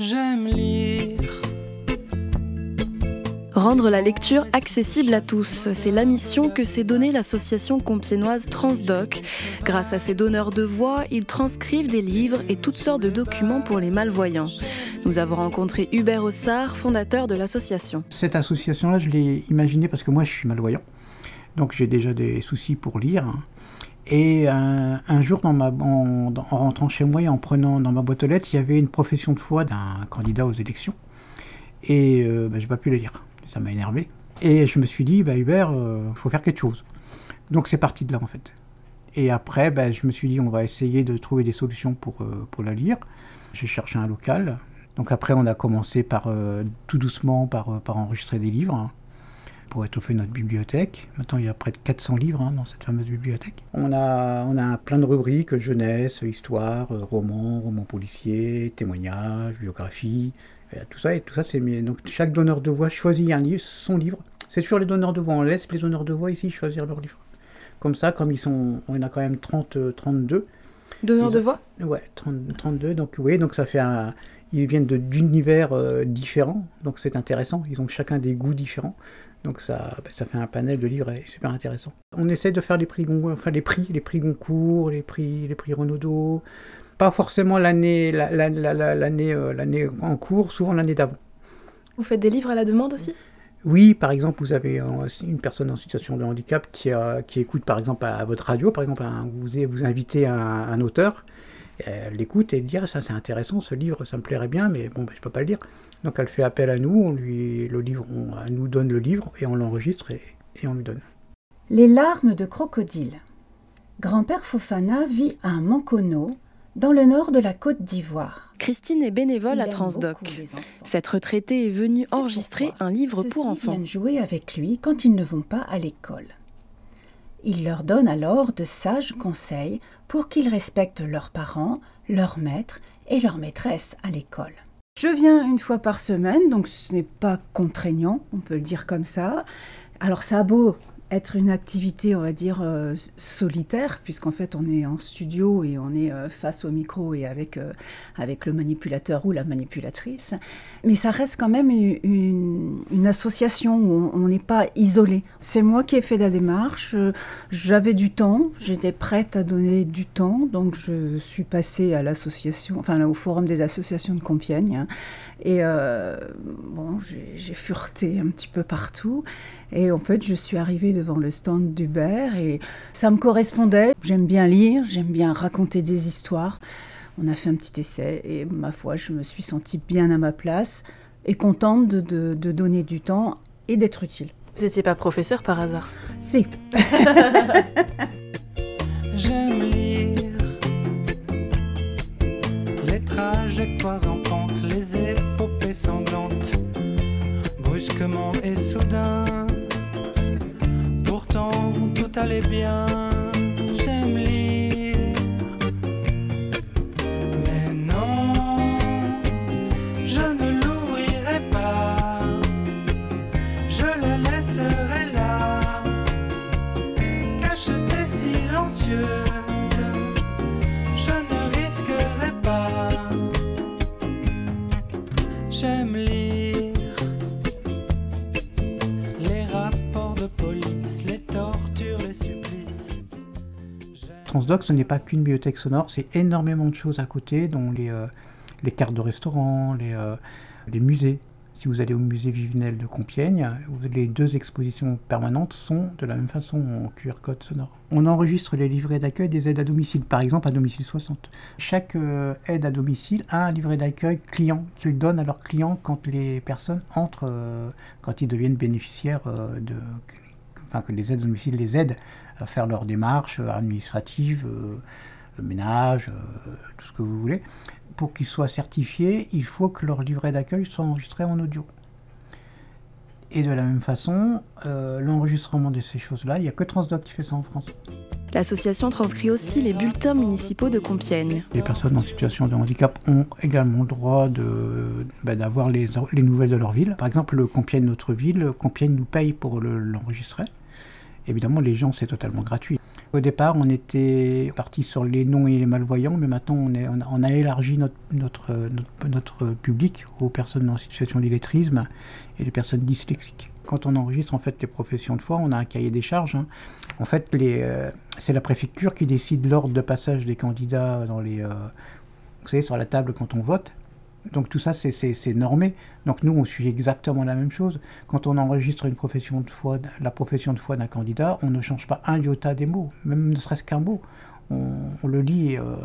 J'aime lire. Rendre la lecture accessible à tous, c'est la mission que s'est donnée l'association compiénoise Transdoc. Grâce à ses donneurs de voix, ils transcrivent des livres et toutes sortes de documents pour les malvoyants. Nous avons rencontré Hubert Ossard, fondateur de l'association. Cette association-là, je l'ai imaginée parce que moi, je suis malvoyant. Donc j'ai déjà des soucis pour lire. Et un, jour, en, en, rentrant chez moi et en prenant dans ma boîte aux lettres, il y avait une profession de foi d'un candidat aux élections. Et euh, ben, je n'ai pas pu le lire ça m'a énervé. Et je me suis dit, bah, Hubert, il euh, faut faire quelque chose. Donc c'est parti de là en fait. Et après, bah, je me suis dit, on va essayer de trouver des solutions pour, euh, pour la lire. J'ai cherché un local. Donc après, on a commencé par euh, tout doucement par, par enregistrer des livres hein, pour étoffer notre bibliothèque. Maintenant, il y a près de 400 livres hein, dans cette fameuse bibliothèque. On a, on a plein de rubriques jeunesse, histoire, romans, romans policiers, témoignages, biographie, tout ça, et tout ça, c'est Donc chaque donneur de voix choisit un livre, son livre. C'est sur les donneurs de voix, on laisse les donneurs de voix ici choisir leur livre. Comme ça, comme ils sont, on en a quand même 30, 32. Euh, donneurs de voix? Ouais, 32. Donc oui, donc ça fait un, ils viennent d'univers euh, différents, donc c'est intéressant. Ils ont chacun des goûts différents. Donc ça, bah, ça fait un panel de livres super intéressant. On essaie de faire les prix, enfin les prix, les prix Goncourt, les prix, les prix Renaudot, pas forcément l'année l'année euh, l'année en cours, souvent l'année d'avant. Vous faites des livres à la demande aussi? Oui, par exemple, vous avez une personne en situation de handicap qui, qui écoute par exemple à, votre radio, par exemple, vous, vous invitez un, un auteur, elle l'écoute et elle dit ah, ça c'est intéressant, ce livre, ça me plairait bien, mais bon, ben, je peux pas le dire. Donc elle fait appel à nous, on lui, le livre, on, elle nous donne le livre et on l'enregistre et, et on lui donne. Les larmes de crocodile. Grand-père Fofana vit à Mancono, dans le nord de la Côte d'Ivoire. Christine est bénévole à Transdoc. Cette retraitée est venue enregistrer un livre pour enfants. viennent jouer avec lui quand ils ne vont pas à l'école. Il leur donne alors de sages conseils pour qu'ils respectent leurs parents, leurs maîtres et leurs maîtresses à l'école. Je viens une fois par semaine, donc ce n'est pas contraignant, on peut le dire comme ça. Alors ça a beau être une activité, on va dire, euh, solitaire, puisqu'en fait on est en studio et on est euh, face au micro et avec, euh, avec le manipulateur ou la manipulatrice. Mais ça reste quand même une, une, association où on n'est pas isolé. C'est moi qui ai fait la démarche, j'avais du temps, j'étais prête à donner du temps, donc je suis passée à l'association, enfin au forum des associations de Compiègne. Et bon, j'ai fureté un petit peu partout. Et en fait, je suis arrivée devant le stand d'Hubert et ça me correspondait. J'aime bien lire, j'aime bien raconter des histoires. On a fait un petit essai et ma foi, je me suis sentie bien à ma place et contente de, donner du temps et d'être utile. Vous n'étiez pas professeur par hasard? Si. J'aime lire les trajectoires en pente, les épopées sanglantes, brusquement et soudain tout allait bien, j'aime lire. Mais non, je ne l'ouvrirai pas, je la laisserai là, cachetée silencieuse, je ne risquerai pas. J'aime lire. Ce n'est pas qu'une bibliothèque sonore, c'est énormément de choses à côté, dont les, euh, cartes de restaurant, les, euh, les, musées. Si vous allez au musée Vivenel de Compiègne, les deux expositions permanentes sont de la même façon en QR code sonore. On enregistre les livrets d'accueil des aides à domicile, par exemple à domicile 60. Chaque euh, aide à domicile a un livret d'accueil client qu'ils donnent à leurs clients quand les personnes entrent, quand ils deviennent bénéficiaires de, enfin que les aides à domicile les aident à faire leurs démarches administratives, euh, le ménage, euh, tout ce que vous voulez. Pour qu'ils soient certifiés, il faut que leur livret d'accueil soit enregistré en audio. Et de la même façon, euh, l'enregistrement de ces choses-là, il n'y a que Transdoc qui fait ça en France. L'association transcrit aussi les bulletins municipaux de Compiègne. Les personnes en situation de handicap ont également le droit bah, d'avoir les, les, nouvelles de leur ville. Par exemple, le Compiègne, notre ville, Compiègne nous paye pour l'enregistrer. Évidemment, les gens, c'est totalement gratuit. Au départ, on était parti sur les non et les malvoyants, mais maintenant, on, a, élargi notre, public aux personnes en situation d'illettrisme et les personnes dyslexiques. Quand on enregistre en fait les professions de foi, on a un cahier des charges. Hein. En fait, euh, c'est la préfecture qui décide l'ordre de passage des candidats dans les, euh, vous savez, sur la table quand on vote. Donc tout ça, c'est normé. Donc nous, on suit exactement la même chose. Quand on enregistre une profession de foi, la profession de foi d'un candidat, on ne change pas un iota des mots, même ne serait-ce qu'un mot. On, le lit euh,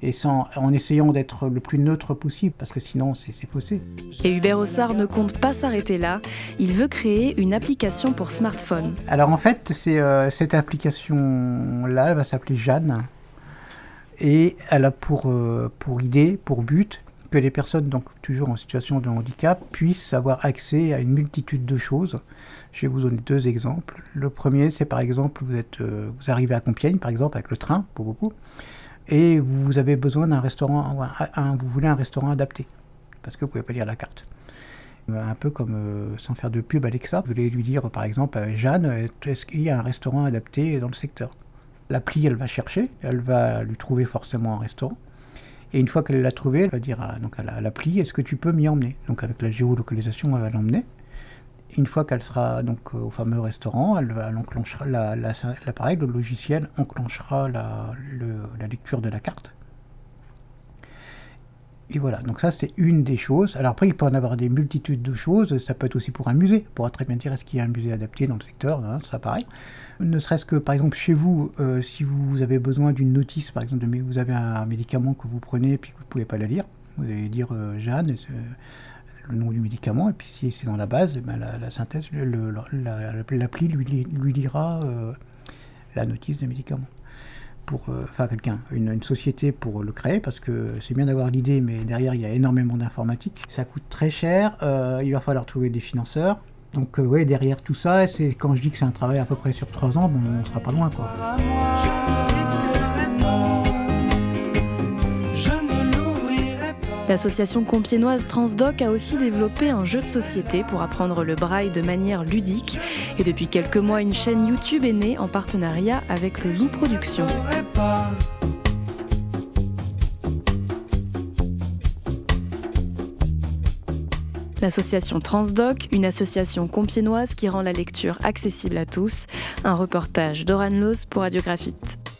et sans, en essayant d'être le plus neutre possible, parce que sinon c'est faussé. Et Hubert Ossard ne compte pas s'arrêter là. Il veut créer une application pour smartphone. Alors en fait, c'est euh, cette application-là, elle va s'appeler Jeanne. Et elle a pour, euh, pour idée, pour but, que les personnes, donc toujours en situation de handicap, puissent avoir accès à une multitude de choses. Je vais vous donner deux exemples. Le premier, c'est par exemple, vous, êtes, euh, vous arrivez à Compiègne, par exemple, avec le train, pour beaucoup, et vous avez besoin d'un restaurant, vous voulez un restaurant adapté, parce que vous ne pouvez pas lire la carte. Un peu comme, euh, sans faire de pub Alexa, vous voulez lui dire, par exemple, Jeanne, est-ce qu'il y a un restaurant adapté dans le secteur? L'appli, elle va chercher, elle va lui trouver forcément un restaurant. Et une fois qu'elle l'a trouvé, elle va dire à, donc à l'appli Est-ce que tu peux m'y emmener? Donc avec la géolocalisation, elle va l'emmener. Une fois qu'elle sera donc au fameux restaurant, elle, va, enclenchera l'appareil, le logiciel enclenchera la lecture de la carte. Et voilà, donc ça c'est une des choses. Alors après, il peut en avoir des multitudes de choses. Ça peut être aussi pour un musée. On pourra très bien dire est-ce qu'il y a un musée adapté dans le secteur, ça pareil. Ne serait-ce que par exemple chez vous, euh, si vous avez besoin d'une notice, par exemple, vous avez un médicament que vous prenez et puis que vous ne pouvez pas la lire, vous allez dire euh, Jeanne, euh, le nom du médicament, et puis si c'est dans la base, ben, la, synthèse, l'appli lui, lui, lira la notice de médicament pour, enfin quelqu'un, une, société pour le créer, parce que c'est bien d'avoir l'idée, mais derrière il y a énormément d'informatique. Ça coûte très cher, il va falloir trouver des financeurs. Donc euh, derrière tout ça, c'est quand je dis que c'est un travail à peu près sur trois ans, bon, on sera pas loin quoi. L'association compiénoise Transdoc a aussi développé un jeu de société pour apprendre le braille de manière ludique. Et depuis quelques mois, une chaîne YouTube est née en partenariat avec le Loup Productions. L'association Transdoc, une association compiénoise qui rend la lecture accessible à tous. Un reportage d'Oran Los pour Radiographite.